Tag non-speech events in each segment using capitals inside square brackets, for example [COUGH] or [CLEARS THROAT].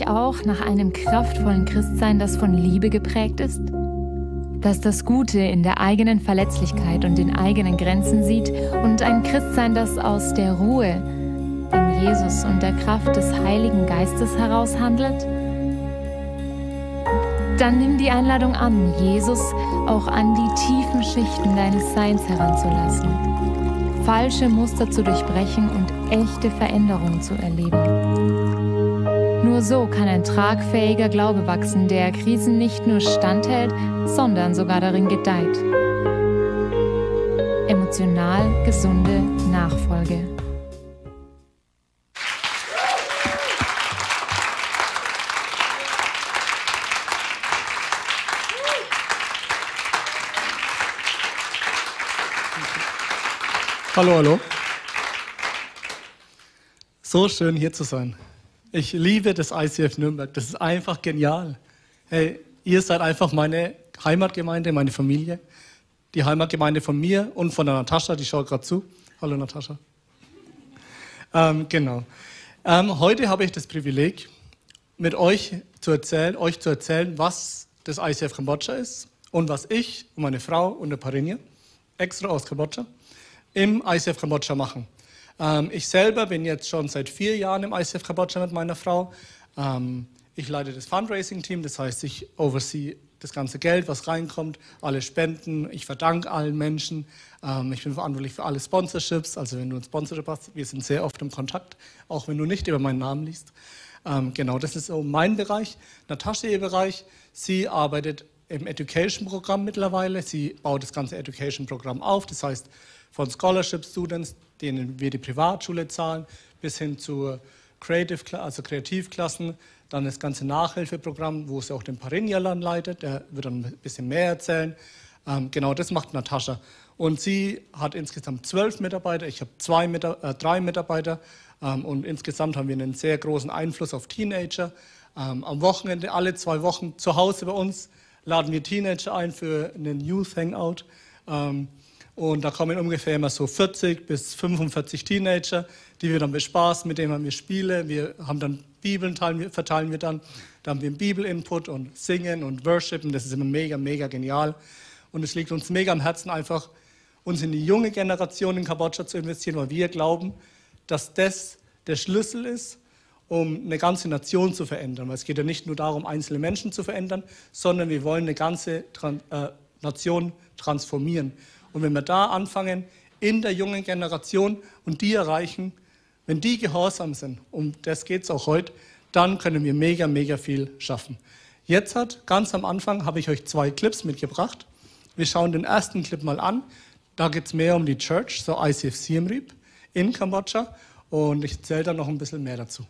dich auch nach einem kraftvollen Christsein, das von Liebe geprägt ist? Das das Gute in der eigenen Verletzlichkeit und den eigenen Grenzen sieht und ein Christsein, das aus der Ruhe in Jesus und der Kraft des Heiligen Geistes heraus handelt? Dann nimm die Einladung an, Jesus auch an die tiefen Schichten deines Seins heranzulassen, falsche Muster zu durchbrechen und echte Veränderungen zu erleben. Nur so kann ein tragfähiger Glaube wachsen, der Krisen nicht nur standhält, sondern sogar darin gedeiht. Emotional gesunde Nachfolge. Hallo, hallo. So schön hier zu sein. Ich liebe das ICF Nürnberg. Das ist einfach genial. Hey, ihr seid einfach meine Heimatgemeinde, meine Familie. Die Heimatgemeinde von mir und von der Natascha, die schaut gerade zu. Hallo Natascha. Ähm, genau. Ähm, heute habe ich das Privileg, mit euch zu erzählen, euch zu erzählen, was das ICF Kambodscha ist und was ich und meine Frau und der Parinia extra aus Kambodscha im ICF Kambodscha machen. Ähm, ich selber bin jetzt schon seit vier Jahren im ICF Kambodscha mit meiner Frau. Ähm, ich leite das Fundraising-Team, das heißt, ich oversee das ganze Geld, was reinkommt, alle Spenden. Ich verdanke allen Menschen. Ähm, ich bin verantwortlich für alle Sponsorships. Also wenn du ein Sponsorship hast, wir sind sehr oft im Kontakt, auch wenn du nicht über meinen Namen liest. Ähm, genau, das ist so mein Bereich. Natascha ihr Bereich. Sie arbeitet im Education-Programm mittlerweile. Sie baut das ganze Education-Programm auf. Das heißt, von Scholarship Students, denen wir die Privatschule zahlen, bis hin zu Creative, also Kreativklassen, dann das ganze Nachhilfeprogramm, wo sie auch den Parinjalan leitet, der wird dann ein bisschen mehr erzählen. Ähm, genau das macht Natascha. Und sie hat insgesamt zwölf Mitarbeiter, ich habe zwei, äh, drei Mitarbeiter ähm, und insgesamt haben wir einen sehr großen Einfluss auf Teenager. Ähm, am Wochenende, alle zwei Wochen zu Hause bei uns, laden wir Teenager ein für einen Youth Hangout. Ähm, und da kommen ungefähr immer so 40 bis 45 Teenager, die wir dann bespaßen, mit denen wir spielen. Wir haben dann Bibeln, verteilen wir dann. Da haben wir einen Bibel-Input und Singen und Worshipen. Das ist immer mega, mega genial. Und es liegt uns mega am Herzen, einfach uns in die junge Generation in Kambodscha zu investieren, weil wir glauben, dass das der Schlüssel ist, um eine ganze Nation zu verändern. Weil es geht ja nicht nur darum, einzelne Menschen zu verändern, sondern wir wollen eine ganze äh, Nation transformieren. Und wenn wir da anfangen, in der jungen Generation und die erreichen, wenn die gehorsam sind, um das geht es auch heute, dann können wir mega, mega viel schaffen. Jetzt hat, ganz am Anfang, habe ich euch zwei Clips mitgebracht. Wir schauen den ersten Clip mal an. Da geht es mehr um die Church, so ICF Siem Reap in Kambodscha. Und ich erzähle dann noch ein bisschen mehr dazu.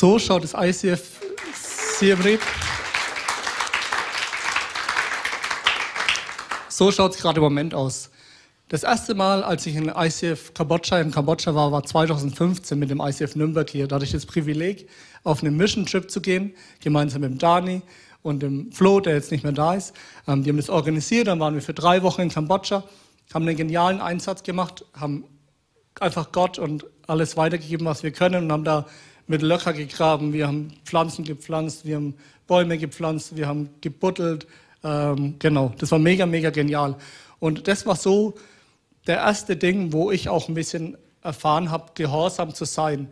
So schaut das ICF Siem. So schaut es gerade im Moment aus. Das erste Mal, als ich in ICF Kambodscha in Kambodscha war, war 2015 mit dem ICF Nürnberg hier. Da hatte ich das Privileg, auf einen Mission Trip zu gehen, gemeinsam mit dem Dani und dem Flo, der jetzt nicht mehr da ist. Ähm, die haben das organisiert, dann waren wir für drei Wochen in Kambodscha, haben einen genialen Einsatz gemacht, haben einfach Gott und alles weitergegeben, was wir können und haben da mit Löcher gegraben, wir haben Pflanzen gepflanzt, wir haben Bäume gepflanzt, wir haben gebuddelt. Ähm, genau, das war mega, mega genial. Und das war so der erste Ding, wo ich auch ein bisschen erfahren habe, gehorsam zu sein.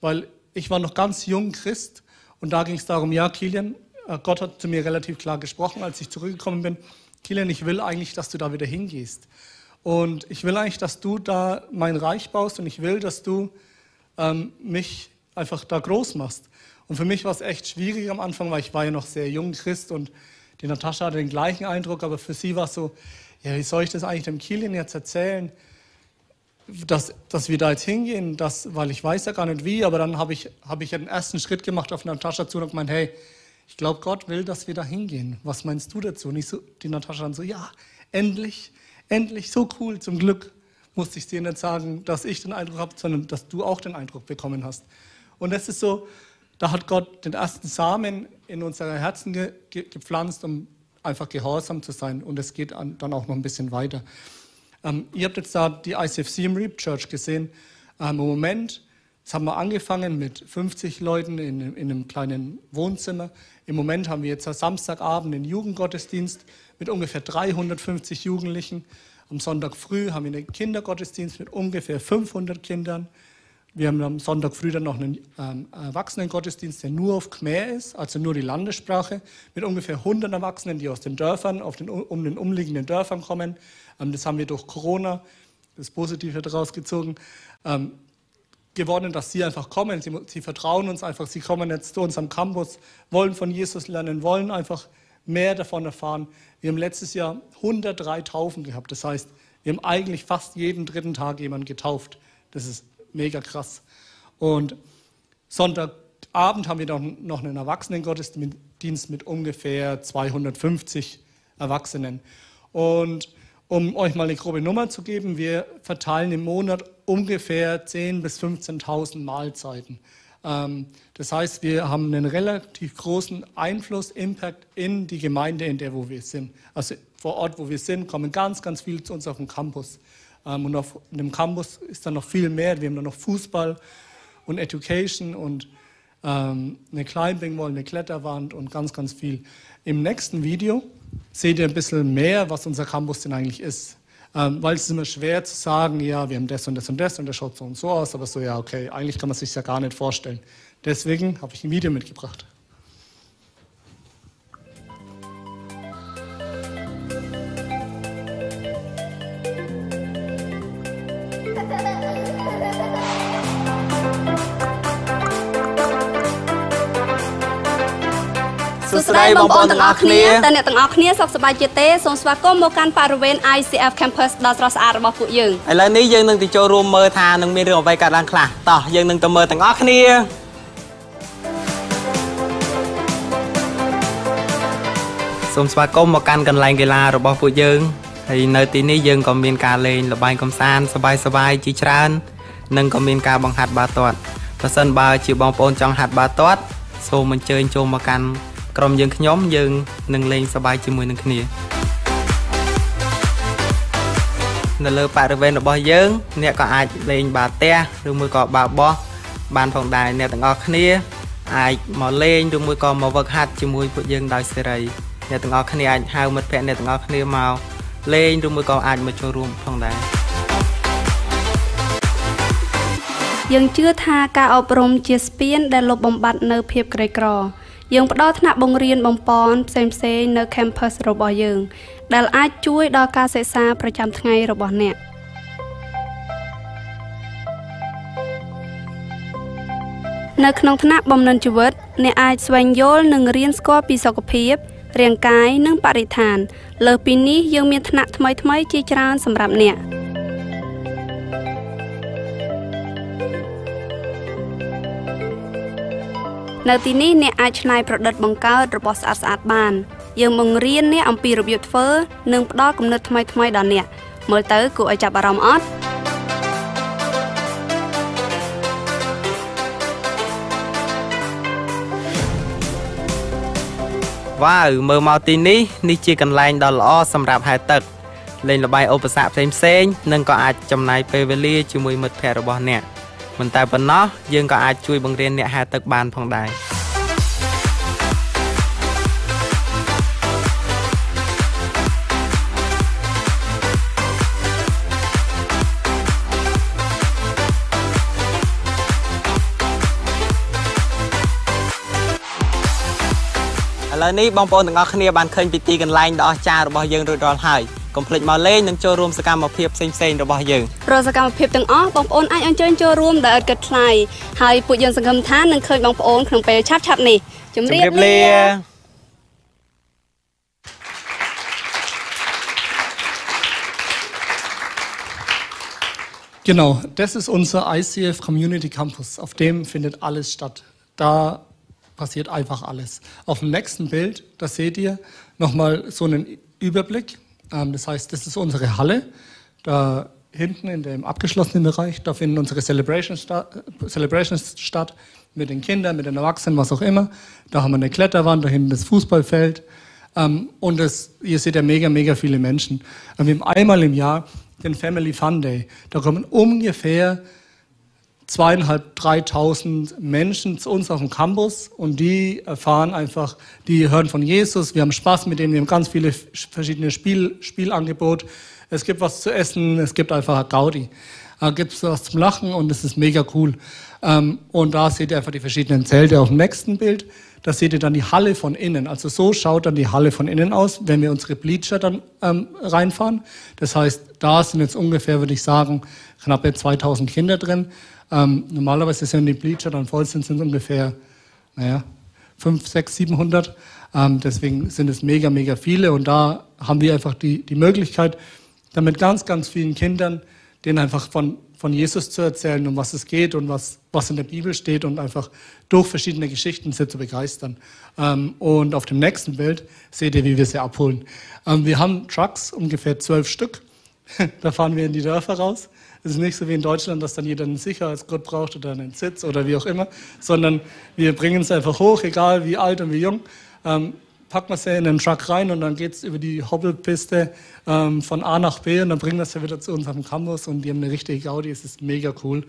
Weil ich war noch ganz jung Christ und da ging es darum, ja, Kilian, äh, Gott hat zu mir relativ klar gesprochen, als ich zurückgekommen bin. Kilian, ich will eigentlich, dass du da wieder hingehst. Und ich will eigentlich, dass du da mein Reich baust und ich will, dass du ähm, mich einfach da groß machst. Und für mich war es echt schwierig am Anfang, weil ich war ja noch sehr jung Christ und die Natascha hatte den gleichen Eindruck, aber für sie war es so, ja, wie soll ich das eigentlich dem Kilian jetzt erzählen, dass, dass wir da jetzt hingehen, dass, weil ich weiß ja gar nicht wie, aber dann habe ich, hab ich einen ersten Schritt gemacht auf Natascha zu und gemeint, hey, ich glaube, Gott will, dass wir da hingehen. Was meinst du dazu? Und ich so, die Natascha dann so, ja, endlich, endlich, so cool, zum Glück musste ich dir nicht sagen, dass ich den Eindruck habe, sondern dass du auch den Eindruck bekommen hast. Und das ist so, da hat Gott den ersten Samen in unsere Herzen ge gepflanzt, um einfach gehorsam zu sein. Und es geht dann auch noch ein bisschen weiter. Ähm, ihr habt jetzt da die ICFC im Reap Church gesehen. Ähm, Im Moment, das haben wir angefangen mit 50 Leuten in, in, einem kleinen Wohnzimmer. Im Moment haben wir jetzt am Samstagabend einen Jugendgottesdienst mit ungefähr 350 Jugendlichen. Am Sonntag früh haben wir einen Kindergottesdienst mit ungefähr 500 Kindern. Wir haben am Sonntag früh dann noch einen ähm, Erwachsenengottesdienst, der nur auf Khmer ist, also nur die Landessprache, mit ungefähr 100 Erwachsenen, die aus den Dörfern, den, um den umliegenden Dörfern kommen. Ähm, das haben wir durch Corona, das Positive daraus gezogen, ähm, gewonnen, dass sie einfach kommen. Sie, sie, vertrauen uns einfach. Sie kommen jetzt zu uns am Campus, wollen von Jesus lernen, wollen einfach mehr davon erfahren. Wir haben letztes Jahr 103 Taufen gehabt. Das heißt, wir haben eigentlich fast jeden dritten Tag jemanden getauft. Das ist mega krass. Und Sonntagabend haben wir noch einen Erwachsenengottesdienst mit ungefähr 250 Erwachsenen. Und um euch mal eine grobe Nummer zu geben, wir verteilen im Monat ungefähr 10.000 bis 15.000 Mahlzeiten. Ähm, das heißt, wir haben einen relativ großen Einfluss, Impact in die Gemeinde, in der wo wir sind. Also vor Ort, wo wir sind, kommen ganz, ganz viele zu uns auf den Campus. Ähm, und auf dem Campus ist dann noch viel mehr. Wir haben dann noch Fußball und Education und ähm, eine Climbing Wall, eine Kletterwand und ganz, ganz viel. Im nächsten Video seht ihr ein bisschen mehr, was unser Campus denn eigentlich ist. Ähm, weil es ist immer schwer zu sagen, ja, wir haben das und das und das und das schaut so und so aus, aber so, ja, okay, eigentlich kann man sich ja gar nicht vorstellen. Deswegen habe ich ein Video mitgebracht. សួស្តីបងប្អូនទាំងអស់គ្នាតើអ្នកទាំងអស់គ្នាសុខសប្បាយជាទេសូមស្វាគមន៍មកកាន់បរិវេណ ICF Campus ដ៏ស្រស់ស្អាតរបស់ពួកយើងឥឡូវនេះយើងនឹងទៅចូលរួមមើលថានឹងមានរឿងអ្វីកើតឡើងខ្លះតោះយើងនឹងទៅមើលទាំងអស់គ្នាសូមស្វាគមន៍មកកាន់កន្លែងកីឡារបស់ពួកយើងហើយនៅទីនេះយើងក៏មានការលេងល្បែងកំសាន្តសប្បាយៗជាច្រើននិងក៏មានការបង្ហាត់បាល់ទាត់បើសិនបើជាបងប្អូនចង់ហាត់បាល់ទាត់សូមអញ្ជើញចូលមកកាន់ ក្រុមយើងខ្ញុំយើងនឹងលេងសប្បាយជាមួយនឹងគ្នានៅលើបរិវេណរបស់យើង អ្នកក៏អាចលេងបាល់ទះឬមួយក៏បាល់បោះបានផងដែរអ្នកទាំងអស់គ្នាអាចមកលេងឬមួយក៏មកវឹកហាត់ជាមួយពួកយើងដោយសេរីអ្នកទាំងអស់គ្នាអាចហៅមិត្តភ័ក្តិអ្នកទាំងអស់គ្នាមកលេងឬមួយក៏អាចមកចូលរួមផងដែរយើងជឿថាការអប់រំជាស្ពានដែលលុបបំបាត់នៅភាពក្រីក្រ យើងផ្ដល់ថ្នាក់បង្រៀនបំពន់ផ្សេងៗនៅ campus របស់យើង ដែលអាចជួយដល់ការសិក្សាប្រចាំថ្ងៃរបស់អ្នកនៅក្នុងថ្នាក់បំណិនជីវិតអ្នកអាចស្វែងយល់និងរៀនស្គាល់ពីសុខភាពរាងកាយនិងបរិស្ថានលើសពីនេះយើងមានថ្នាក់ថ្មីៗជាច្រើនសម្រាប់អ្នក។ នៅទីនេះអ្នកអាចច្នៃប្រឌិតបង្កើតរបស់ស្អាតស្អាតបាន យើងបង្រៀនអ្នកអំពីរបៀបធ្វើ និងផ្ដល់គំនិតថ្មីៗដល់អ្នកមើលទៅគួរឲ្យចាប់អារម្មណ៍អត់វ៉ាវមើលមកទីនេះនេះជាកន្លែងដ៏ល្អសម្រាប់ហែលទឹកលេងល្បែងឧបសគ្គផ្សេងៗនិងក៏អាចចំណាយពេលវេលាជាមួយមិត្តភ័ក្តិរបស់អ្នក មិនតែប៉ុណ្ណោះយើងក៏អាចជួយបង្រៀនអ្នកហែលទឹកបានផងដែរឥឡូវនេះបងប្អូនទាំងអស់គ្នាបានឃើញពីទីកន្លែងដ៏អស្ចារ្យរបស់យើងរួចរាល់ហើយ កុំភ្លេចមកលេងនិងចូលរួមសកម្មភាពផ្សេងៗរបស់យើងរាល់សកម្មភាពទាំងអស់បងប្អូនអាចអញ្ជើញចូលរួមដោយឥតគិតថ្លៃហើយពួកយើងសង្ឃឹមថានឹងឃើញបងប្អូនក្នុងពេលឆាប់ៗនេះជម្រាបលា Genau, das ist unser ICF Community Campus. Auf dem findet alles statt. Da passiert einfach alles. Auf dem nächsten Bild, da seht ihr nochmal so einen Überblick ähm, das heißt, das ist unsere Halle. Da hinten in dem abgeschlossenen Bereich, da finden unsere Celebrations, statt, Celebrations statt mit den Kindern, mit den Erwachsenen, was auch immer. Da haben wir eine Kletterwand, da hinten das Fußballfeld. Ähm, und das, ihr seht ja mega, mega viele Menschen. wir haben einmal im Jahr den Family Fun Day. Da kommen ungefähr zweieinhalb, dreitausend Menschen zu uns auf dem Campus und die erfahren einfach, die hören von Jesus, wir haben Spaß mit denen, wir haben ganz viele verschiedene Spiel, Spielangebot. Es gibt was zu essen, es gibt einfach Gaudi. Da gibt es was zum Lachen und es ist mega cool. Ähm, und da seht ihr einfach die verschiedenen Zelte auf dem nächsten Bild. Da seht ihr dann die Halle von innen. Also so schaut dann die Halle von innen aus, wenn wir unsere Bleacher dann ähm, reinfahren. Das heißt, da sind jetzt ungefähr, würde ich sagen, knappe 2000 Kinder drin. Ähm, normalerweise sind die Bleacher dann voll sind, sind ungefähr, naja, 5, 6, 700. Ähm, deswegen sind es mega, mega viele. Und da haben wir einfach die, die Möglichkeit, damit ganz, ganz vielen Kindern, denen einfach von, von Jesus zu erzählen, um was es geht und was, was in der Bibel steht und einfach durch verschiedene Geschichten sie zu begeistern. Ähm, und auf dem nächsten Bild seht ihr, wie wir sie abholen. Ähm, wir haben Trucks, ungefähr zwölf Stück. [LAUGHS] da fahren wir in die Dörfer raus. Es ist nicht so wie in Deutschland, dass dann jeder einen Sicherheitsgurt braucht oder einen Sitz oder wie auch immer, sondern wir bringen es einfach hoch, egal wie alt und wie jung. Ähm, packen wir es ja in den Truck rein und dann geht es über die Hobbelpiste ähm, von A nach B und dann bringen wir es ja wieder zu uns auf dem Campus und die haben eine richtige Gaudi, es ist mega cool.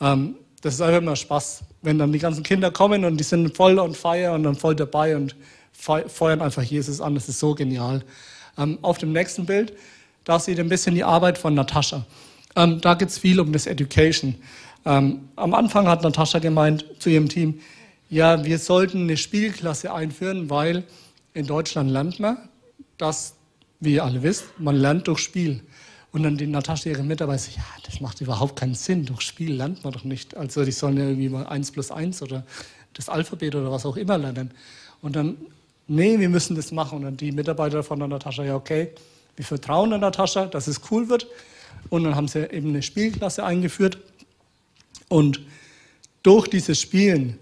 Ähm, das ist einfach immer Spaß, wenn dann die ganzen Kinder kommen und die sind voll on fire und dann voll dabei und feuern einfach Jesus an, das ist so genial. Ähm, auf dem nächsten Bild, da seht ihr ein bisschen die Arbeit von Natascha. Ähm, da geht es viel um das Education. Ähm, am Anfang hat Natascha gemeint zu ihrem Team, ja, wir sollten eine Spielklasse einführen, weil in Deutschland lernt man, dass, wie ihr alle wisst, man lernt durch Spiel. Und dann die Natascha, ihre Mitarbeiter, ja, das macht überhaupt keinen Sinn. Durch Spiel lernt man doch nicht. Also die sollen ja irgendwie mal 1 plus 1 oder das Alphabet oder was auch immer lernen. Und dann, nee, wir müssen das machen. Und dann die Mitarbeiter von der Natascha, ja, okay, wir vertrauen der Natascha, dass es cool wird. Und dann haben sie eben eine Spielklasse eingeführt. Und durch dieses Spielen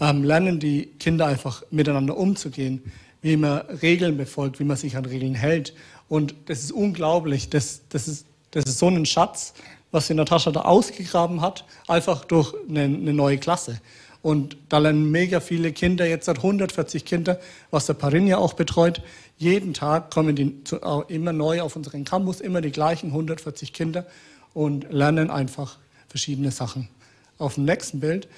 ähm, lernen die Kinder einfach miteinander umzugehen, wie man Regeln befolgt, wie man sich an Regeln hält. Und das ist unglaublich. Das, das, ist, das ist so ein Schatz, was die Natascha da ausgegraben hat, einfach durch eine, eine neue Klasse. Und da lernen mega viele Kinder, jetzt hat 140 Kinder, was der Parinja auch betreut, jeden Tag kommen die zu, immer neu auf unseren Campus, immer die gleichen 140 Kinder und lernen einfach verschiedene Sachen. Auf dem nächsten Bild,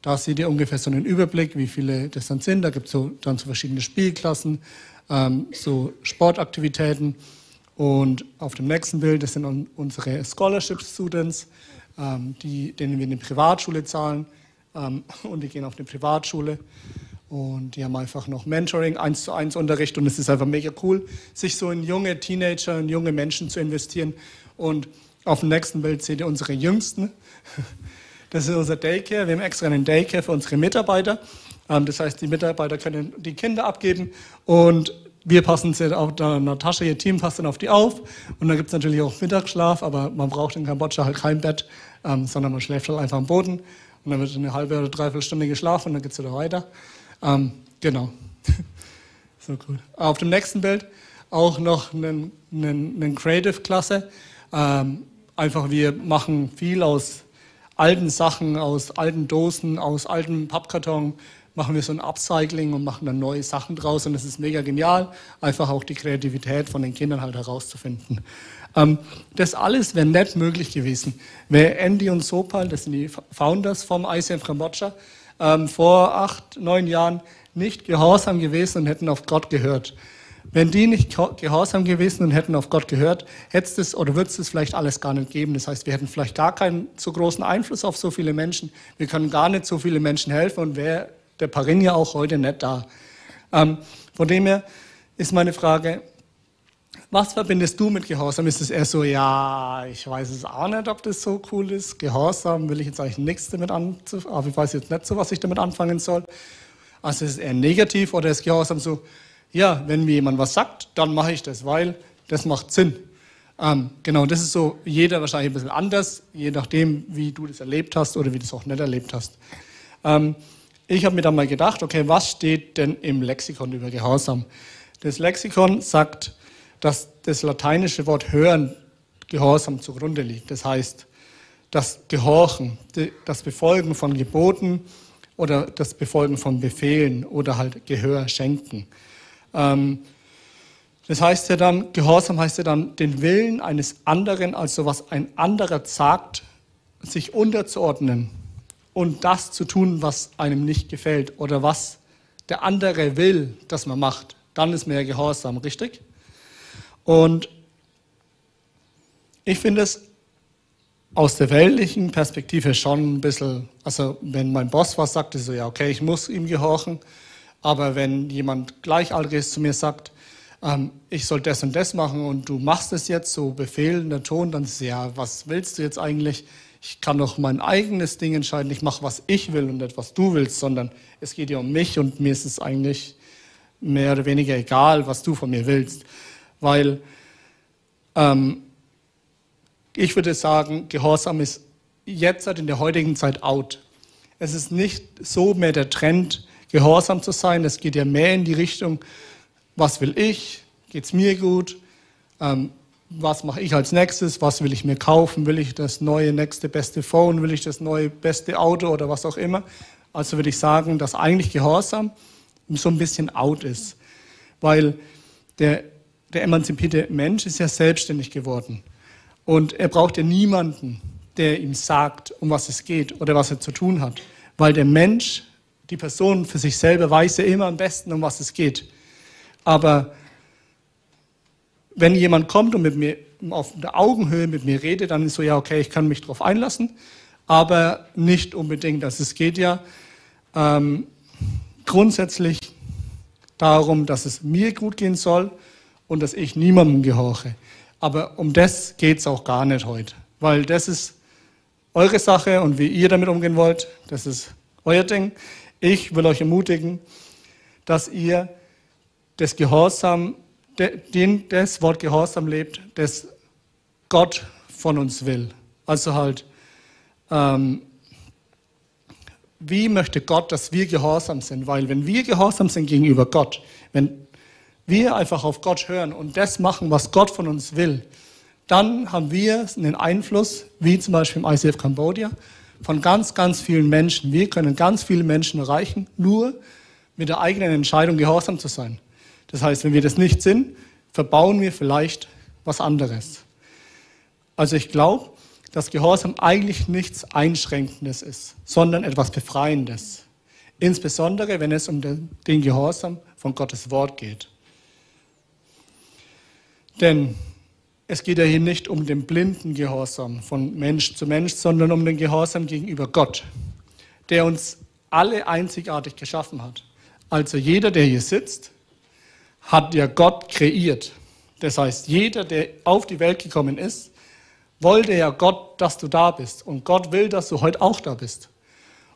da seht ihr ungefähr so einen Überblick, wie viele das dann sind. Da gibt es so, dann so verschiedene Spielklassen, ähm, so Sportaktivitäten. Und auf dem nächsten Bild, das sind unsere Scholarship Students, ähm, die, denen wir eine Privatschule zahlen. Ähm, [LAUGHS] und die gehen auf eine Privatschule. Und die haben einfach noch Mentoring, eins zu eins Unterricht und es ist einfach mega cool, sich so in junge Teenager und junge Menschen zu investieren. Und auf dem nächsten Bild seht ihr unsere Jüngsten. [LAUGHS] Das ist unser Daycare. Wir haben extra einen Daycare für unsere Mitarbeiter. Ähm, das heißt, die Mitarbeiter können die Kinder abgeben und wir passen sie auf, der Natascha, ihr Team passt dann auf die auf. Und dann gibt es natürlich auch Mittagsschlaf, aber man braucht in Kambodscha halt kein Bett, ähm, sondern man schläft halt einfach am Boden Und dann wird eine halbe oder dreiviertel Stunde geschlafen und dann geht es wieder weiter. Ähm, genau. [LAUGHS] so gut. Auf dem nächsten Bild auch noch eine Creative-Klasse. Ähm, einfach, wir machen viel aus alten Sachen, aus alten Dosen, aus alten Pappkarton, machen wir so ein Upcycling und machen dann neue Sachen draus und das ist mega genial, einfach auch die Kreativität von den Kindern halt herauszufinden. Ähm, das alles wäre nicht möglich gewesen, wäre Andy und Sopal, das sind die Founders vom ICF Kambodscha, ähm, vor acht, neun Jahren nicht gehorsam gewesen und hätten auf Gott gehört. Wenn die nicht gehorsam gewesen und hätten auf Gott gehört, hätte es oder würde es vielleicht alles gar nicht geben. Das heißt, wir hätten vielleicht gar keinen so großen Einfluss auf so viele Menschen. Wir können gar nicht so viele Menschen helfen und wäre der Parin ja auch heute nicht da. Ähm, von dem her ist meine Frage, was verbindest du mit Gehorsam? Ist es eher so, ja, ich weiß es auch nicht, ob das so cool ist. Gehorsam will ich jetzt eigentlich nichts damit anfangen, aber ich weiß jetzt nicht so, was ich damit anfangen soll. Also ist es eher negativ oder ist Gehorsam so, ja, wenn mir jemand was sagt, dann mache ich das, weil das macht Sinn. Ähm, genau, das ist so, jeder wahrscheinlich ein bisschen anders, je nachdem, wie du das erlebt hast oder wie du es auch nicht erlebt hast. Ähm, ich habe mir dann mal gedacht, okay, was steht denn im Lexikon über Gehorsam? Das Lexikon sagt, dass das lateinische Wort hören Gehorsam zugrunde liegt. Das heißt, das Gehorchen, das Befolgen von Geboten oder das Befolgen von Befehlen oder halt Gehör schenken. Ähm, das heißt ja dann, Gehorsam heißt ja dann, den Willen eines anderen, also was ein anderer sagt, sich unterzuordnen und das zu tun, was einem nicht gefällt oder was der andere will, dass man macht. Dann ist mehr Gehorsam, richtig? Und ich finde es aus der weltlichen Perspektive schon ein bisschen, also wenn mein Boss was sagt, ist so, ja, okay, ich muss ihm gehorchen. Aber wenn jemand Gleichaltriges zu mir sagt, ähm, ich soll das und das machen und du machst es jetzt, so befehlender Ton, dann ist ja, was willst du jetzt eigentlich? Ich kann doch mein eigenes Ding entscheiden. Ich mache, was ich will und nicht, was du willst, sondern es geht ja um mich und mir ist es eigentlich mehr oder weniger egal, was du von mir willst weil ähm, ich würde sagen, Gehorsam ist jetzt in der heutigen Zeit out. Es ist nicht so mehr der Trend, gehorsam zu sein. Es geht ja mehr in die Richtung, was will ich? Geht es mir gut? Ähm, was mache ich als nächstes? Was will ich mir kaufen? Will ich das neue, nächste, beste Phone? Will ich das neue, beste Auto oder was auch immer? Also würde ich sagen, dass eigentlich Gehorsam so ein bisschen out ist. Weil der der emanzipierte Mensch ist ja selbstständig geworden. Und er braucht ja niemanden, der ihm sagt, um was es geht oder was er zu tun hat. Weil der Mensch, die Person für sich selber weiß ja immer am besten, um was es geht. Aber wenn jemand kommt und mit mir auf der Augenhöhe mit mir redet, dann ist so, ja, okay, ich kann mich darauf einlassen, aber nicht unbedingt. Also es geht ja ähm, grundsätzlich darum, dass es mir gut gehen soll und dass ich niemandem gehorche. Aber um das geht es auch gar nicht heute, weil das ist eure Sache und wie ihr damit umgehen wollt, das ist euer Ding. Ich will euch ermutigen, dass ihr das Gehorsam, den, das Wort Gehorsam lebt, das Gott von uns will. Also halt, ähm, wie möchte Gott, dass wir gehorsam sind? Weil wenn wir gehorsam sind gegenüber Gott, wenn wir einfach auf Gott hören und das machen, was Gott von uns will, dann haben wir einen Einfluss, wie zum Beispiel im ICF Cambodia, von ganz, ganz vielen Menschen. Wir können ganz viele Menschen erreichen, nur mit der eigenen Entscheidung gehorsam zu sein. Das heißt, wenn wir das nicht sind, verbauen wir vielleicht was anderes. Also ich glaube, dass Gehorsam eigentlich nichts Einschränkendes ist, sondern etwas Befreiendes. Insbesondere, wenn es um den Gehorsam von Gottes Wort geht. Denn es geht ja hier nicht um den blinden Gehorsam von Mensch zu Mensch, sondern um den Gehorsam gegenüber Gott, der uns alle einzigartig geschaffen hat. Also jeder, der hier sitzt, hat ja Gott kreiert. Das heißt, jeder, der auf die Welt gekommen ist, wollte ja Gott, dass du da bist. Und Gott will, dass du heute auch da bist.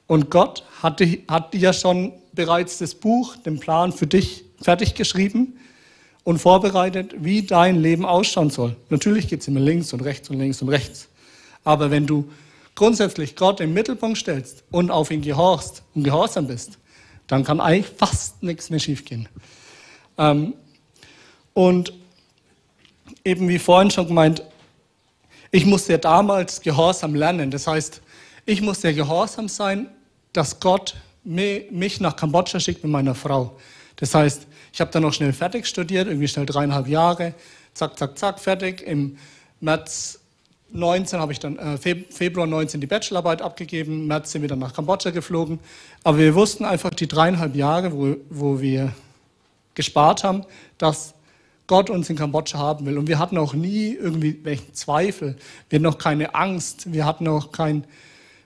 Und Gott hat, hat ja schon bereits das Buch, den Plan für dich fertig geschrieben und vorbereitet, wie dein Leben ausschauen soll. Natürlich geht es immer links und rechts und links und rechts. Aber wenn du grundsätzlich Gott im Mittelpunkt stellst und auf ihn gehorchst und gehorsam bist, dann kann eigentlich fast nichts mehr schiefgehen. Ähm, und eben wie vorhin schon gemeint, ich musste ja damals Gehorsam lernen. Das heißt, ich musste ja gehorsam sein, dass Gott mich nach Kambodscha schickt mit meiner Frau. Das heißt, ich habe dann noch schnell fertig studiert, irgendwie schnell dreieinhalb Jahre, zack, zack, zack, fertig. Im März 19 habe ich dann, äh, Februar 19 die Bachelorarbeit abgegeben, im März sind wir dann nach Kambodscha geflogen. Aber wir wussten einfach die dreieinhalb Jahre, wo, wo wir gespart haben, dass Gott uns in Kambodscha haben will. Und wir hatten auch nie irgendwie welchen Zweifel. Wir hatten auch keine Angst. Wir hatten auch kein,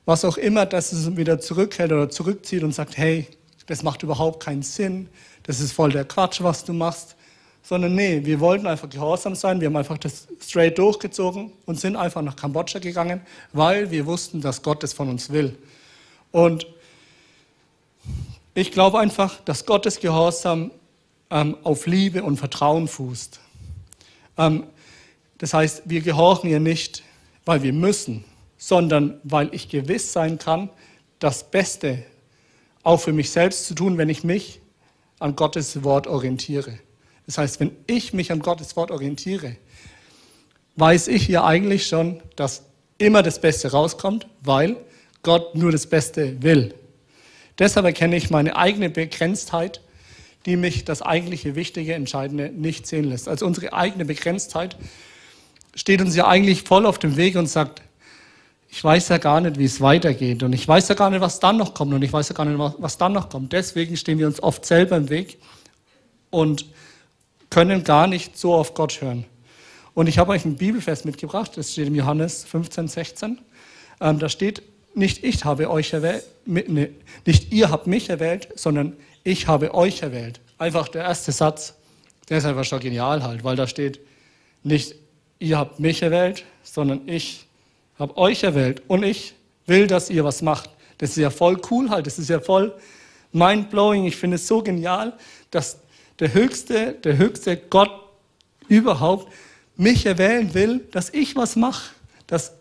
was auch immer, dass es wieder zurückhält oder zurückzieht und sagt, hey, das macht überhaupt keinen Sinn. Das ist voll der Quatsch, was du machst. Sondern nee, wir wollten einfach gehorsam sein. Wir haben einfach das straight durchgezogen und sind einfach nach Kambodscha gegangen, weil wir wussten, dass Gott es von uns will. Und ich glaube einfach, dass Gottes Gehorsam ähm, auf Liebe und Vertrauen fußt. Ähm, das heißt, wir gehorchen ihr nicht, weil wir müssen, sondern weil ich gewiss sein kann, das Beste auch für mich selbst zu tun, wenn ich mich an Gottes Wort orientiere. Das heißt, wenn ich mich an Gottes Wort orientiere, weiß ich ja eigentlich schon, dass immer das Beste rauskommt, weil Gott nur das Beste will. Deshalb erkenne ich meine eigene Begrenztheit die mich das eigentliche Wichtige, Entscheidende nicht sehen lässt. Also unsere eigene Begrenztheit steht uns ja eigentlich voll auf dem Weg und sagt, ich weiß ja gar nicht, wie es weitergeht und ich weiß ja gar nicht, was dann noch kommt und ich weiß ja gar nicht, was dann noch kommt. Deswegen stehen wir uns oft selber im Weg und können gar nicht so auf Gott hören. Und ich habe euch ein Bibelfest mitgebracht, das steht im Johannes 15, 16. Ähm, da steht, nicht ich habe euch erwählt, ne, nicht ihr habt mich erwählt, sondern ich habe euch erwählt. Einfach der erste Satz, der ist einfach schon genial halt, weil da steht nicht, ihr habt mich erwählt, sondern ich habe euch erwählt und ich will, dass ihr was macht. Das ist ja voll cool halt, das ist ja voll mind-blowing. Ich finde es so genial, dass der höchste, der höchste Gott überhaupt mich erwählen will, dass ich was mache, dass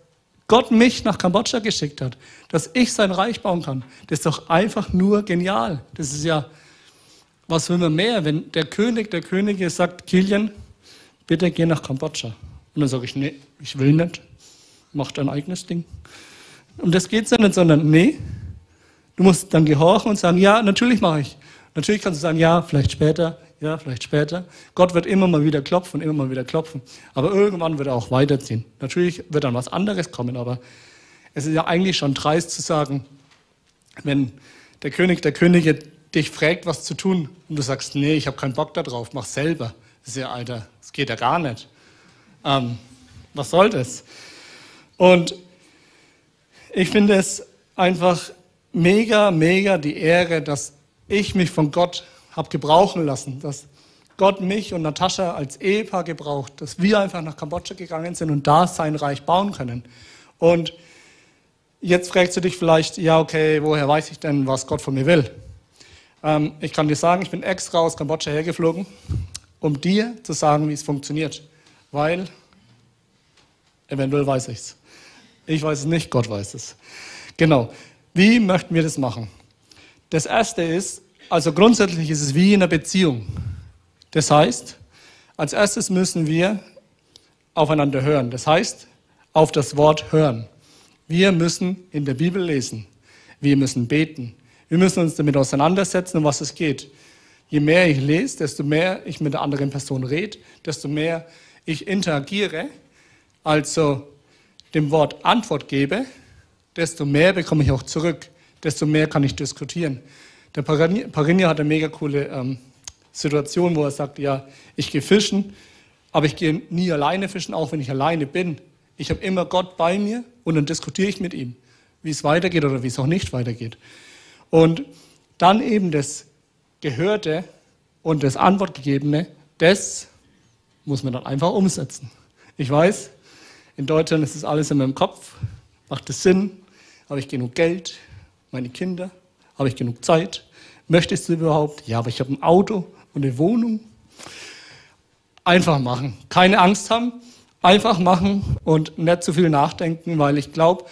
Gott mich nach Kambodscha geschickt hat, dass ich sein Reich bauen kann, das ist doch einfach nur genial. Das ist ja, was will man mehr, wenn der König der Könige sagt, Kilian, bitte geh nach Kambodscha. Und dann sage ich, nee, ich will nicht, mach dein eigenes Ding. Und das geht ja nicht, sondern nee, du musst dann gehorchen und sagen, ja, natürlich mache ich. Natürlich kannst du sagen, ja, vielleicht später, ja, vielleicht später. Gott wird immer mal wieder klopfen, immer mal wieder klopfen. Aber irgendwann wird er auch weiterziehen. Natürlich wird dann was anderes kommen, aber es ist ja eigentlich schon dreist zu sagen, wenn der König der Könige dich fragt, was zu tun, und du sagst, nee, ich habe keinen Bock darauf, mach selber. Das ist ja, Alter, das geht ja gar nicht. Ähm, was soll das? Und ich finde es einfach mega, mega die Ehre, dass ich mich von Gott habe gebrauchen lassen, dass Gott mich und Natascha als Ehepaar gebraucht, dass wir einfach nach Kambodscha gegangen sind und da sein Reich bauen können. Und jetzt fragst du dich vielleicht, ja, okay, woher weiß ich denn, was Gott von mir will? Ähm, ich kann dir sagen, ich bin extra aus Kambodscha hergeflogen, um dir zu sagen, wie es funktioniert. Weil, eventuell weiß ich es. Ich weiß es nicht, Gott weiß es. Genau. Wie möchten wir das machen? Das erste ist, also grundsätzlich ist es wie in einer Beziehung. Das heißt, als erstes müssen wir aufeinander hören. Das heißt, auf das Wort hören. Wir müssen in der Bibel lesen. Wir müssen beten. Wir müssen uns damit auseinandersetzen, um was es geht. Je mehr ich lese, desto mehr ich mit der anderen Person rede, desto mehr ich interagiere, also dem Wort Antwort gebe, desto mehr bekomme ich auch zurück, desto mehr kann ich diskutieren. Der Parinja hat eine mega coole ähm, Situation, wo er sagt, ja, ich gehe fischen, aber ich gehe nie alleine fischen, auch wenn ich alleine bin. Ich habe immer Gott bei mir und dann diskutiere ich mit ihm, wie es weitergeht oder wie es auch nicht weitergeht. Und dann eben das Gehörte und das Antwortgegebene, das muss man dann einfach umsetzen. Ich weiß, in Deutschland ist das alles in meinem Kopf. Macht es Sinn? Habe ich genug Geld? Meine Kinder? Habe ich genug Zeit? Möchtest du überhaupt? Ja, aber ich habe ein Auto und eine Wohnung. Einfach machen. Keine Angst haben. Einfach machen und nicht zu viel nachdenken, weil ich glaube,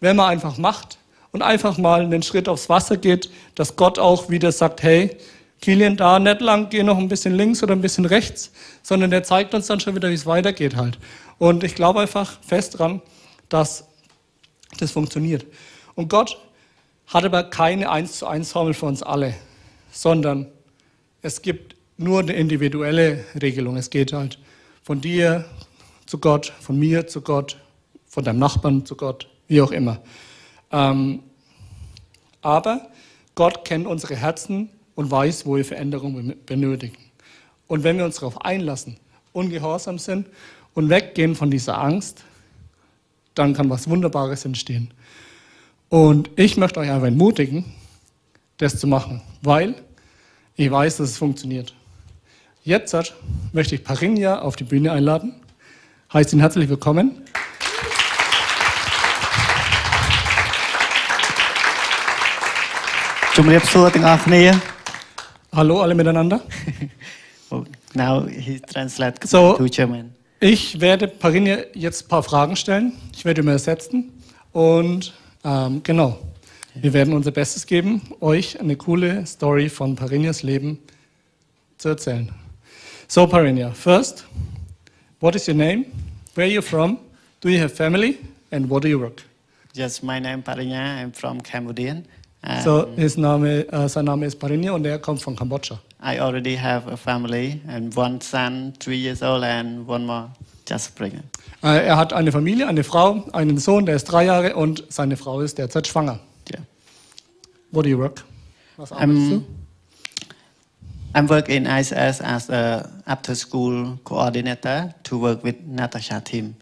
wenn man einfach macht und einfach mal einen Schritt aufs Wasser geht, dass Gott auch wieder sagt, hey, Kilian, da nicht lang, geh noch ein bisschen links oder ein bisschen rechts, sondern der zeigt uns dann schon wieder, wie es weitergeht halt. Und ich glaube einfach fest dran, dass das funktioniert. Und Gott hat aber keine 1 zu 1 Formel für uns alle, sondern es gibt nur eine individuelle Regelung. Es geht halt von dir zu Gott, von mir zu Gott, von deinem Nachbarn zu Gott, wie auch immer. Ähm, aber Gott kennt unsere Herzen und weiß, wo wir Veränderungen benötigen. Und wenn wir uns darauf einlassen, ungehorsam sind und weggehen von dieser Angst, dann kann was Wunderbares entstehen. Und ich möchte euch einfach entmutigen, das zu machen, weil ich weiß, dass es funktioniert. Jetzt möchte ich Parinja auf die Bühne einladen. Heißt ihn herzlich willkommen. Hallo alle miteinander. [LAUGHS] Now he translates So, to German. Ich werde Parinja jetzt ein paar Fragen stellen. Ich werde übersetzen. Und ähm, genau, wir werden unser Bestes geben, euch eine coole Story von Parinjas Leben zu erzählen. So, Parinja, first, what is your name? Where are you from? Do you have family? And what do you work? Yes, my name Parinya. I'm from Cambodia. And So, his Name, äh, sein Name ist Parinja und er kommt von Kambodscha. I already have a family and one son, three years old, and one more just pregnant. Äh, er hat eine Familie, eine Frau, einen Sohn, der ist drei Jahre und seine Frau ist derzeit schwanger. Yeah. What do you work? Was arbeitest du? I'm, working in ISS as a after-school coordinator to work with Natasha team.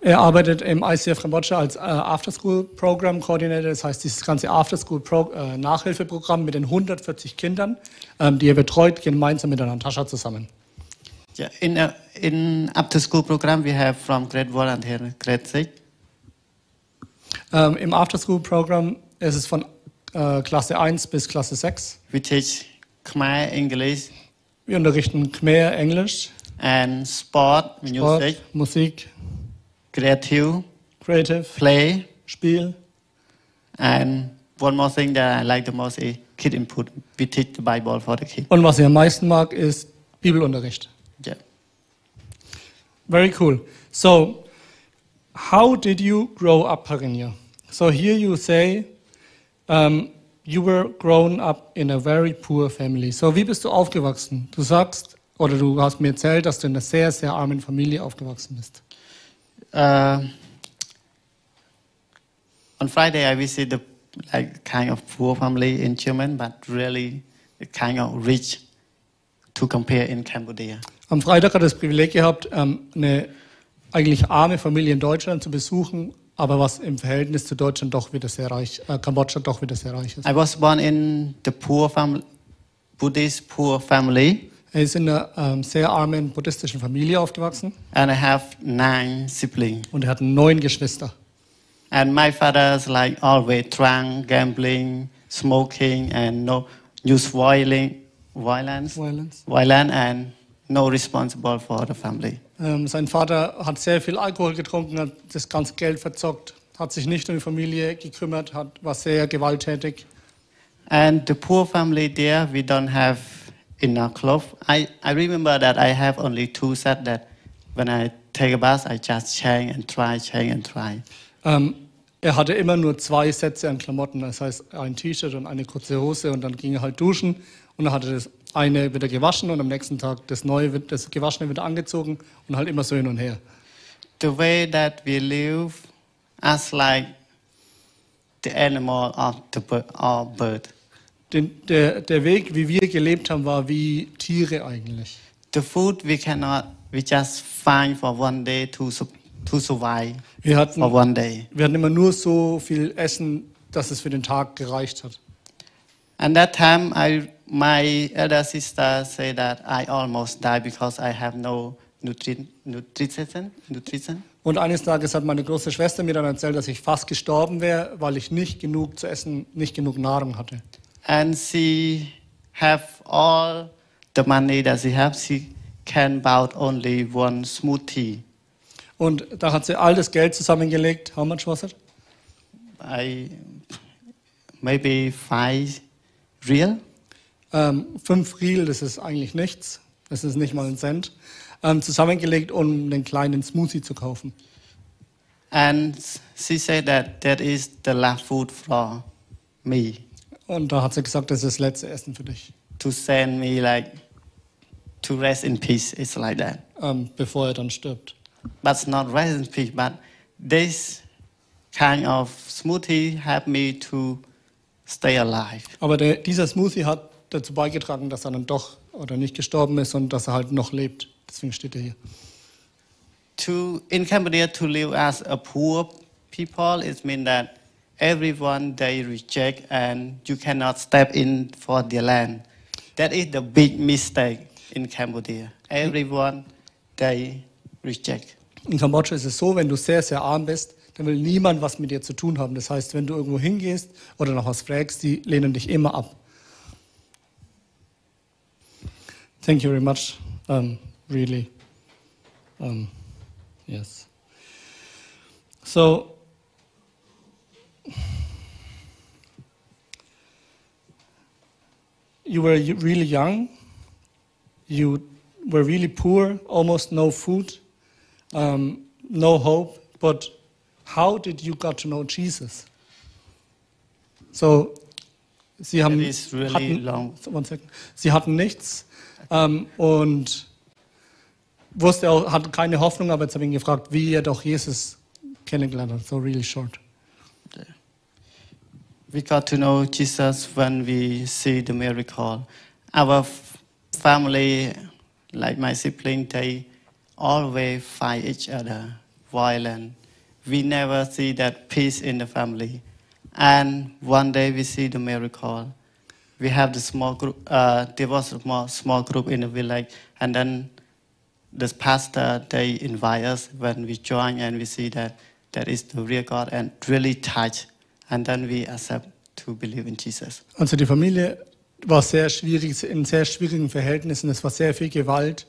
Er arbeitet im ICF Kambodscha als äh, After-School Program Coordinator, das heißt dieses ganze After-School Pro äh, Nachhilfeprogramm mit den 140 Kindern, ähm, die er betreut, gemeinsam mit der Natascha zusammen. Yeah, in a, in after-school program we have from grade one until grade six. Ähm, Im After-School Program ist es von äh, Klasse 1 bis Klasse 6. We teach Khmer, English, Wir unterrichten Khmer, Englisch, and sport, Sport, music, Musik, creative, Creative, play, Spiel. and one more thing that I like the most is kid input. We teach the Bible for the kids. Und was ich am meisten mag, ist Bibelunterricht. Yeah. Very cool. So, how did you grow up, Parinya? So here you say um, you were grown up in a very poor family. So wie bist du aufgewachsen? Du sagst oder du hast mir erzählt, dass du in einer sehr sehr armen Familie aufgewachsen bist. Uh, on Friday, I visit the like kind of poor family in German, but really kind of rich to compare in Cambodia. Am Freitag hat er das Privileg gehabt, ähm, eine eigentlich arme Familie in Deutschland zu besuchen, aber was im Verhältnis zu Deutschland doch wieder sehr reich, äh, Kambodscha doch wieder sehr reich ist. I was born in the poor family, Buddhist poor family, Er ist in einer ähm, sehr armen buddhistischen Familie aufgewachsen and I have nine siblings. und er hat neun Geschwister. And my father's like always drunk, gambling, smoking, and no use violence, violence, Violence. violence, and no responsible for the family. Ähm, sein Vater hat sehr viel Alkohol getrunken, hat das ganze Geld verzockt, hat sich nicht um die Familie gekümmert, hat, war sehr gewalttätig. And the poor family there, we don't have enough clothes. I, I remember that I have only two sets that when I take a bath, I just change and try, change and try. Ähm, er hatte immer nur zwei Sätze an Klamotten, das heißt ein T-Shirt und eine kurze Hose und dann ging er halt duschen und dann hat er das eine wieder gewaschen und am nächsten Tag das neue, das gewaschene wieder angezogen und halt immer so hin und her. The way that we live as like the animal or the bird, or bird. Den, der, der Weg, wie wir gelebt haben, war wie Tiere eigentlich. The food we cannot, we just find for one day to, to survive Wir hatten, for one day. wir hatten immer nur so viel Essen, dass es für den Tag gereicht hat. And that time, I, my elder sister said that I almost died because I have no nutri- nutrition. nutrition. Und eines Tages hat meine große Schwester mir dann erzählt, dass ich fast gestorben wäre, weil ich nicht genug zu essen, nicht genug Nahrung hatte. And she have all the money that she have. She can buy only one smoothie. Und da hat sie all das Geld zusammengelegt. How much was it? I maybe five real. Ähm, fünf Riel, das ist eigentlich nichts. Das ist nicht mal ein Cent. Ähm, zusammengelegt, um einen kleinen Smoothie zu kaufen. And she said that that is the last food for me Und da hat sie gesagt, das ist das letzte Essen für dich. to send me like to rest in peace. It's like that. Ähm, bevor er dann stirbt. But not rest in peace. But this kind of smoothie helped me to stay alive. Aber der, dieser Smoothie hat dazu beigetragen, dass er dann doch oder nicht gestorben ist und dass er halt noch lebt. Deswegen steht er hier. To in Cambodia to live as a poor people, it means that everyone they reject and you cannot step in for their land. That is the big mistake in Cambodia. Everyone they reject. In Kambodscha ist es so, wenn du sehr, sehr arm bist, dann will niemand was mit dir zu tun haben. Das heißt, wenn du irgendwo hingehst oder nach was fragst, die lehnen dich immer ab. Thank you very much. Um, really. Um, yes. So, you were really young. You were really poor, almost no food, um, no hope. But how did you got to know Jesus? So, Sie haben really hatten, long. One second. Sie hatten nichts ähm, und wusste auch, hatten keine Hoffnung, aber jetzt habe ich ihn gefragt, wie er doch Jesus kennengelernt hat. So really short. We got to know Jesus when we see the miracle. Our family, like my sibling, they always fight each other, violent. We never see that peace in the family. And one day we see the miracle. We have the small group. Uh, there was a small, small group in the village, and then this pastor they invite us when we join and we see that that is the real God and really touch, and then we accept to believe in Jesus. Also die Familie war sehr schwierig, in sehr schwierigen Verhältnissen. Es war sehr viel Gewalt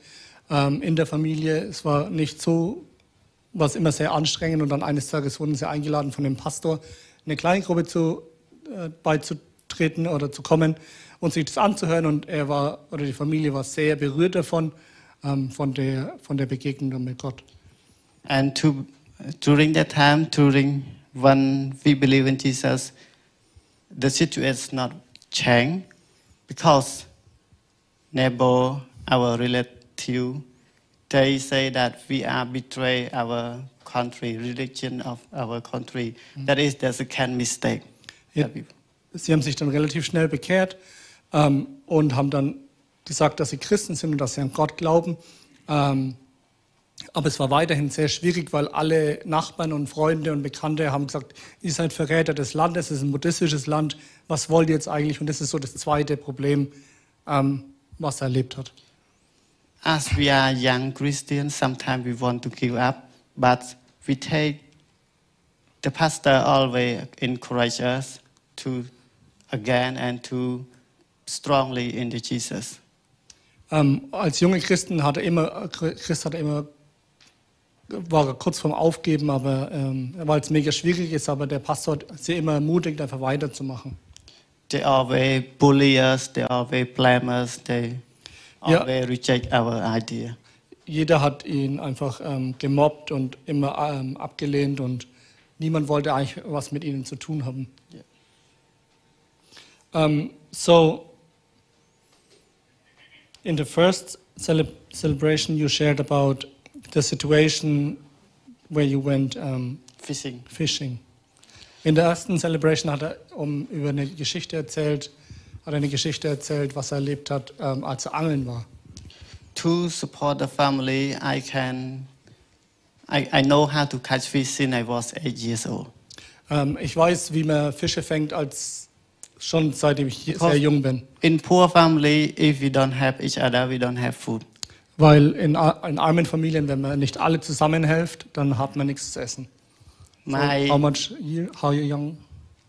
ähm, in der Familie. Es war nicht so, war es immer sehr anstrengend. Und dann eines Tages wurden sie eingeladen von dem Pastor, eine Kleingruppe zu, äh, beizutreten oder zu kommen und sich das anzuhören. Und er war, oder die Familie war sehr berührt davon, ähm, von, der, von der Begegnung mit Gott. And to, during that time, during when we believe in Jesus, the situation is not change because neighbor, our relative, they say that we are betray our country, religion of our country. Hmm. That is the second mistake. That we- Sie haben sich dann relativ schnell bekehrt ähm, und haben dann gesagt, dass sie Christen sind und dass sie an Gott glauben. Ähm, aber es war weiterhin sehr schwierig, weil alle Nachbarn und Freunde und Bekannte haben gesagt, ihr seid Verräter des Landes, es ist ein buddhistisches Land, was wollt ihr jetzt eigentlich? Und das ist so das zweite Problem, ähm, was er erlebt hat. As we are young Christians, sometimes we want to give up, but we take the pastor always encourage us to again and to strongly into Jesus. Ähm, als junge Christen hat er immer, Christ hat er immer, war er kurz vorm Aufgeben, aber ähm, weil es mega schwierig ist, aber der Pastor hat sie immer ermutigt, einfach weiterzumachen. They always bully us, they always blame us, they Ja. always reject our idea. Jeder hat ihn einfach ähm, gemobbt und immer ähm, abgelehnt und niemand wollte eigentlich was mit ihnen zu tun haben. Ja. Um, so, in the first cele celebration, you shared about the situation where you went um, Fishing. fishing. In der ersten Celebration hat er um, über eine Geschichte erzählt, hat er eine Geschichte erzählt, was er erlebt hat, ähm, als er angeln war. To support the family, I can, I, I know how to catch fish since I was eight years old. Ähm, ich weiß, wie man Fische fängt, als schon seitdem ich Because- sehr jung bin. In poor family, if we don't have each other, we don't have food. Weil in, in armen Familien, wenn man nicht alle zusammenhilft, dann hat man nichts zu essen. So, My how much year, how you young?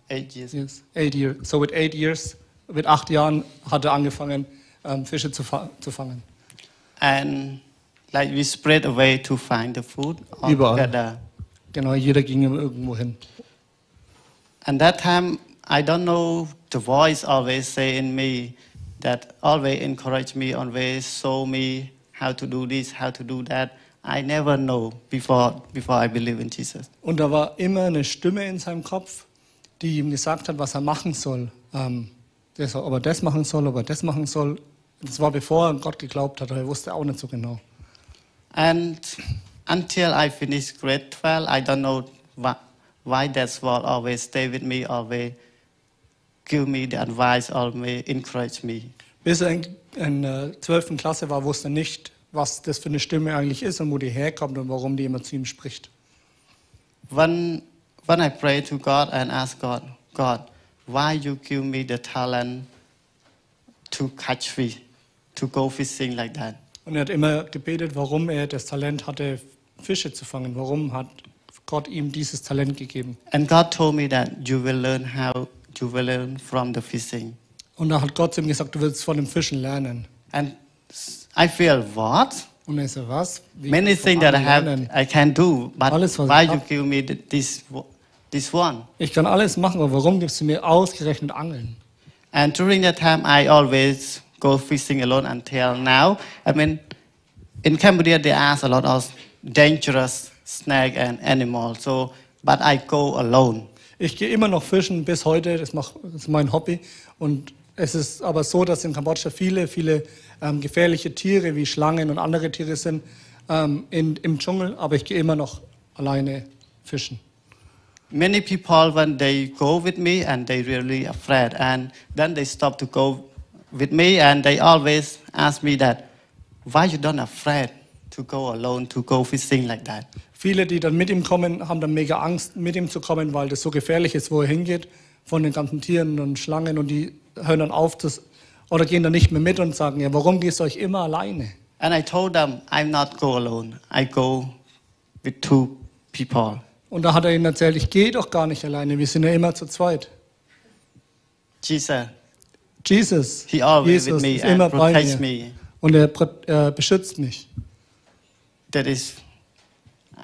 eight years. Yes, eight years. So with eight years, mit acht Jahren hat er angefangen, ähm, Fische zu, fa zu fangen. And like we spread away to find the food all Überall. together. Genau, jeder ging irgendwo hin. And that time, I don't know, the voice always say in me that always encourage me, always show me how to do this, how to do that. I never know before, before I believe in Jesus. Und da war immer eine Stimme in seinem Kopf, die ihm gesagt hat, was er machen soll. Ähm, das, ob er das machen soll, ob er das machen soll. Das war bevor er an Gott geglaubt hat, aber er wusste auch nicht so genau. And until I finished grade 12, I don't know why, why that word always stay with me, always give me the advice, always encourage me. Bis er in, in der 12. Klasse war, wusste er nicht, was das für eine Stimme eigentlich ist und wo die herkommt und warum die immer zu ihm spricht. When, when I pray to God and ask God, God, why you give me the talent to catch fish, to go fishing like that? Und er hat immer gebetet, warum er das Talent hatte, Fische zu fangen. Warum hat Gott ihm dieses Talent gegeben? And God told me that you will learn how, you will learn from the fishing. Und da hat Gott zu ihm gesagt, du willst von dem Fischen lernen. And I feel, what? Und er so, was? Wie Many things that I have, lernen? I can do, but Alles, why ich you give me th- this, this one? Ich kann alles machen, aber warum gibst du mir ausgerechnet Angeln? And during that time, I always go fishing alone until now. I mean, in Cambodia, there are a lot of dangerous snake and animals. So, but I go alone. Ich gehe immer noch fischen bis heute, das ist mein Hobby. Und es ist aber so, dass in Kambodscha viele, viele ähm, gefährliche Tiere wie Schlangen und andere Tiere sind ähm, in, im Dschungel, aber ich gehe immer noch alleine fischen. Many people, when they go with me, and they really afraid, and then they stop to go with me, and they always ask me that, why you don't afraid to go alone to go fishing like that? Viele, die dann mit ihm kommen, haben dann mega Angst, mit ihm zu kommen, weil das so gefährlich ist, wo er hingeht, von den ganzen Tieren und Schlangen und die hören dann auf das, oder gehen dann nicht mehr mit und sagen, ja, warum gehst du euch immer alleine? And I told them, I'm not go alone. I go with two people. Und da hat er ihnen erzählt, ich gehe doch gar nicht alleine, wir sind ja immer zu zweit. Jesus, Jesus, He always Jesus with me ist and immer bei protects mir me. und er, er beschützt mich. That is,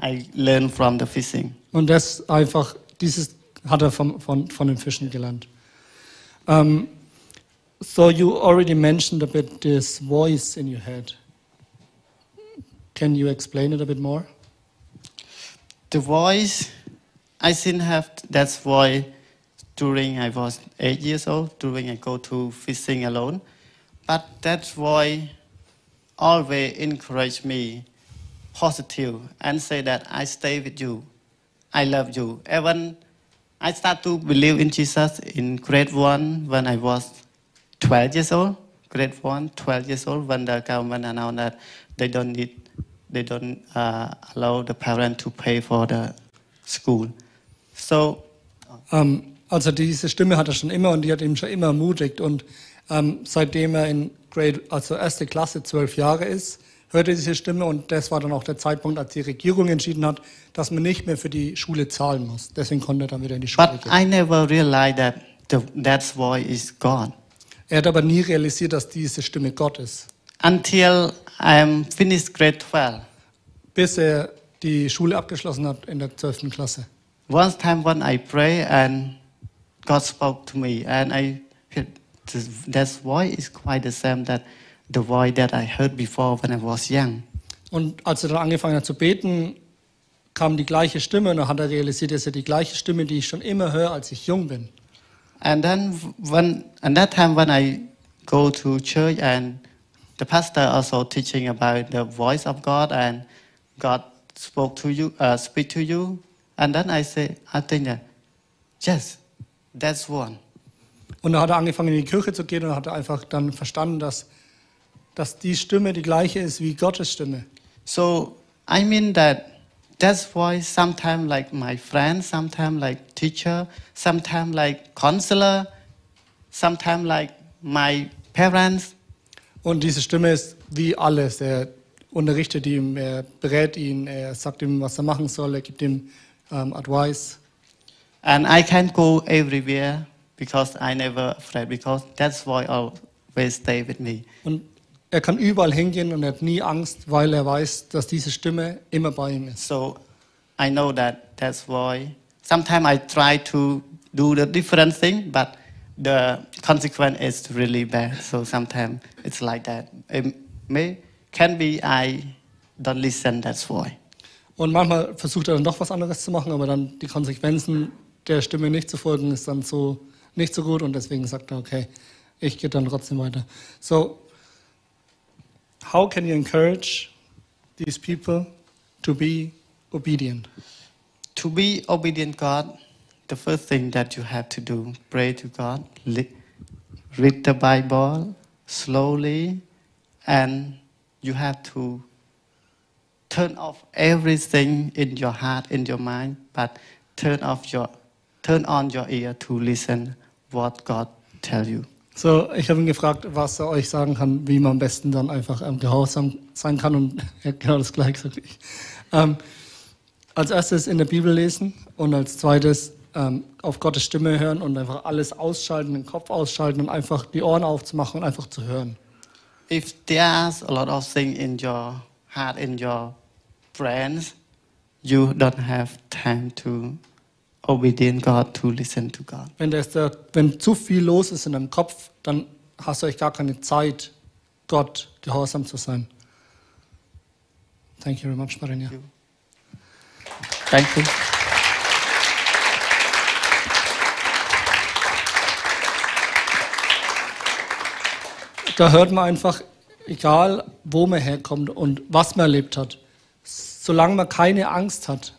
I learn from the fishing. Und das einfach, dieses hat er vom, von, von den Fischen gelernt. Um, so you already mentioned a bit this voice in your head. Can you explain it a bit more? The voice, I didn't have that's why during I was eight years old, during I go to fishing alone. But that voice always encourage me positive and say that I stay with you. I love you. Even I start to believe in Jesus in grade one when I was 12 years old. Grade one, 12 years old, when the government announced that they don't need, they don't uh, allow the parent to pay for the school. So Ähm, also diese Stimme hat er schon immer und die hat ihn schon immer ermutigt. Und ähm, seitdem er in Grade, also erste Klasse, zwölf Jahre ist, hörte er diese Stimme und das war dann auch der Zeitpunkt, als die Regierung entschieden hat, dass man nicht mehr für die Schule zahlen muss. Deswegen konnte er dann wieder in die Schule But gehen. I never realized that the, that voice is God Er hat aber nie realisiert, dass diese Stimme Gott ist, until I am finished grade 12. bis er die Schule abgeschlossen hat in der 12. Klasse. One time when I pray and God spoke to me and I feel that voice is quite the same that the voice that I heard before when I was young. Und als er dann angefangen hat zu beten, kam die gleiche Stimme und dann hat er realisiert, dass er die gleiche Stimme, die ich schon immer höre, als ich jung bin. And then when and that time when I go to church and the pastor also teaching about the voice of God and God spoke to you, uh, speak to you, and then I say, I think that yes, that's one. Und dann hat er angefangen, in die Kirche zu gehen und hat einfach dann verstanden, dass, dass die Stimme die gleiche ist wie Gottes Stimme. So I mean that that's why sometimes like my friend, sometimes like teacher, sometimes like counselor, sometimes like my parents. Und diese Stimme ist wie alles. Er unterrichtet ihn, er berät ihn, er sagt ihm, was er machen soll, er gibt ihm ähm, Advice. And I can't go everywhere because I never afraid because that's voice always stay with me. Und er kann überall hingehen und er hat nie Angst, weil er weiß, dass diese Stimme immer bei ihm ist. So I know that that's why sometimes I try to do the different thing, but the consequence is really bad. So sometimes it's like that. It may can be I don't listen. That's why. Und manchmal versucht er dann doch was anderes zu machen, aber dann die Konsequenzen der Stimme nicht zu folgen, ist dann so nicht so gut und deswegen sagt er, okay, ich gehe dann trotzdem weiter. So, how can you encourage these people to be obedient? To be obedient God, the first thing that you have to do, pray to God, read the Bible slowly, and you have to turn off everything in your heart, in your mind, but turn off your turn on your ear to listen what God tell you. So, ich habe ihn gefragt, was er euch sagen kann, wie man am besten dann einfach ähm, gehorsam sein kann und [LAUGHS] er hat genau das gleiche gesagt. Ähm, als erstes in der Bibel lesen und als zweites ähm, auf Gottes Stimme hören und einfach alles ausschalten, den Kopf ausschalten und einfach die Ohren aufzumachen und einfach zu hören. If there's a lot of things in your heart, in your brains, you don't have time to obedient God, to listen to God. Wenn, da ist der, wenn zu viel los ist in deinem Kopf, dann hast du euch gar keine Zeit, Gott gehorsam zu sein. Thank you very much, Marinia. Thank you. Da hört man einfach, egal wo man herkommt und was man erlebt hat, solange man keine Angst hat,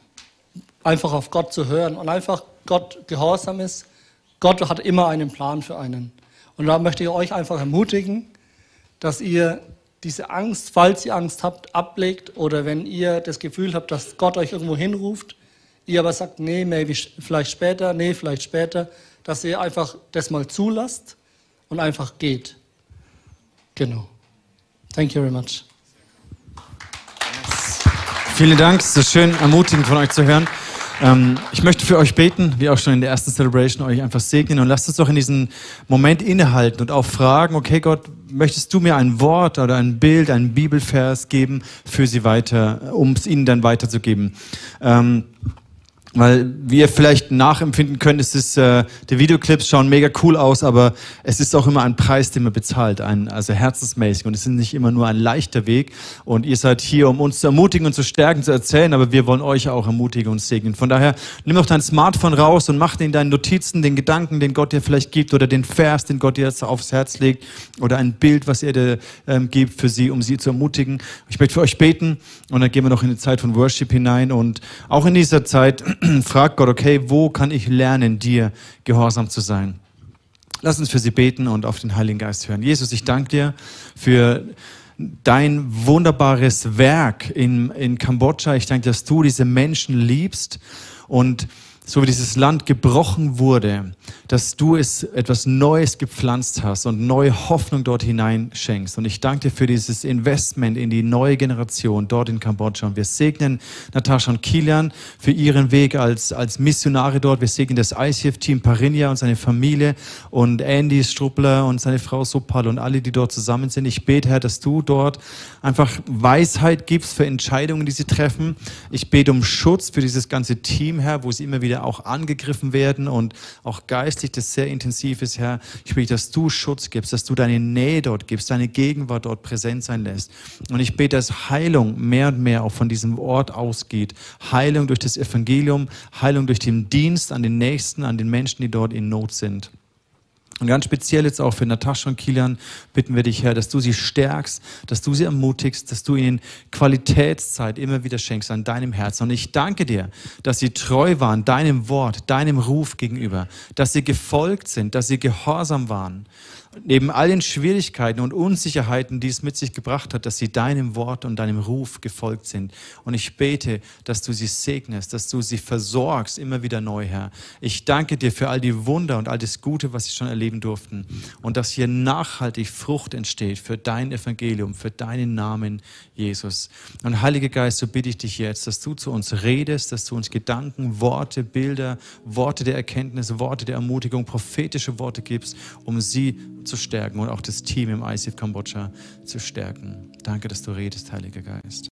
einfach auf Gott zu hören und einfach Gott gehorsam ist, Gott hat immer einen Plan für einen. Und da möchte ich euch einfach ermutigen, dass ihr diese Angst, falls ihr Angst habt, ablegt oder wenn ihr das Gefühl habt, dass Gott euch irgendwo hinruft, ihr aber sagt, nee, maybe vielleicht später, nee, vielleicht später, dass ihr einfach das mal zulasst und einfach geht. Genau. Thank you very much. Vielen Dank, es ist schön ermutigend von euch zu hören. Ähm, ich möchte für euch beten, wie auch schon in der ersten Celebration, euch einfach segnen und lasst uns doch in diesem Moment innehalten und auch fragen, okay Gott, möchtest du mir ein Wort oder ein Bild, einen Bibelvers geben für sie weiter, um es ihnen dann weiterzugeben. Ähm, weil wie ihr vielleicht nachempfinden könnt, ist es, äh, die Videoclips schauen mega cool aus, aber es ist auch immer ein Preis, den man bezahlt, ein, also herzensmäßig. Und es ist nicht immer nur ein leichter Weg. Und ihr seid hier, um uns zu ermutigen und zu stärken, zu erzählen, aber wir wollen euch auch ermutigen und segnen. Von daher, nimm doch dein Smartphone raus und mach in deinen Notizen den Gedanken, den Gott dir vielleicht gibt, oder den Vers, den Gott dir jetzt aufs Herz legt, oder ein Bild, was er dir ähm, gibt für sie, um sie zu ermutigen. Ich möchte für euch beten und dann gehen wir noch in die Zeit von Worship hinein. Und auch in dieser Zeit [CLEARS THROAT] fragt Gott, okay, wo kann ich lernen, dir gehorsam zu sein? Lass uns für sie beten und auf den Heiligen Geist hören. Jesus, ich danke dir für dein wunderbares Werk in, in Kambodscha. Ich danke, dass du diese Menschen liebst und so wie dieses Land gebrochen wurde, dass du es etwas Neues gepflanzt hast und neue Hoffnung dort hinein schenkst. Und ich danke dir für dieses Investment in die neue Generation dort in Kambodscha. Und wir segnen Natascha und Kilian für ihren Weg als, als Missionare dort. Wir segnen das ICF-Team Parinia und seine Familie und Andy Struppler und seine Frau Sopal und alle, die dort zusammen sind. Ich bete, Herr, dass du dort einfach Weisheit gibst für Entscheidungen, die sie treffen. Ich bete um Schutz für dieses ganze Team, Herr, wo sie immer wieder auch angegriffen werden und auch geistig das sehr intensiv ist, Herr. Ich bete, dass du Schutz gibst, dass du deine Nähe dort gibst, deine Gegenwart dort präsent sein lässt. Und ich bete, dass Heilung mehr und mehr auch von diesem Ort ausgeht. Heilung durch das Evangelium, Heilung durch den Dienst an den Nächsten, an den Menschen, die dort in Not sind. Und ganz speziell jetzt auch für Natascha und Kilian bitten wir dich, Herr, dass du sie stärkst, dass du sie ermutigst, dass du ihnen Qualitätszeit immer wieder schenkst an deinem Herzen. Und ich danke dir, dass sie treu waren, deinem Wort, deinem Ruf gegenüber, dass sie gefolgt sind, dass sie gehorsam waren neben all den Schwierigkeiten und Unsicherheiten, die es mit sich gebracht hat, dass sie deinem Wort und deinem Ruf gefolgt sind. Und ich bete, dass du sie segnest, dass du sie versorgst, immer wieder neu, Herr. Ich danke dir für all die Wunder und all das Gute, was sie schon erleben durften. Und dass hier nachhaltig Frucht entsteht für dein Evangelium, für deinen Namen, Jesus. Und Heiliger Geist, so bitte ich dich jetzt, dass du zu uns redest, dass du uns Gedanken, Worte, Bilder, Worte der Erkenntnis, Worte der Ermutigung, prophetische Worte gibst, um sie zu stärken und auch das Team im ICF Kambodscha zu stärken. Danke, dass du redest, Heiliger Geist.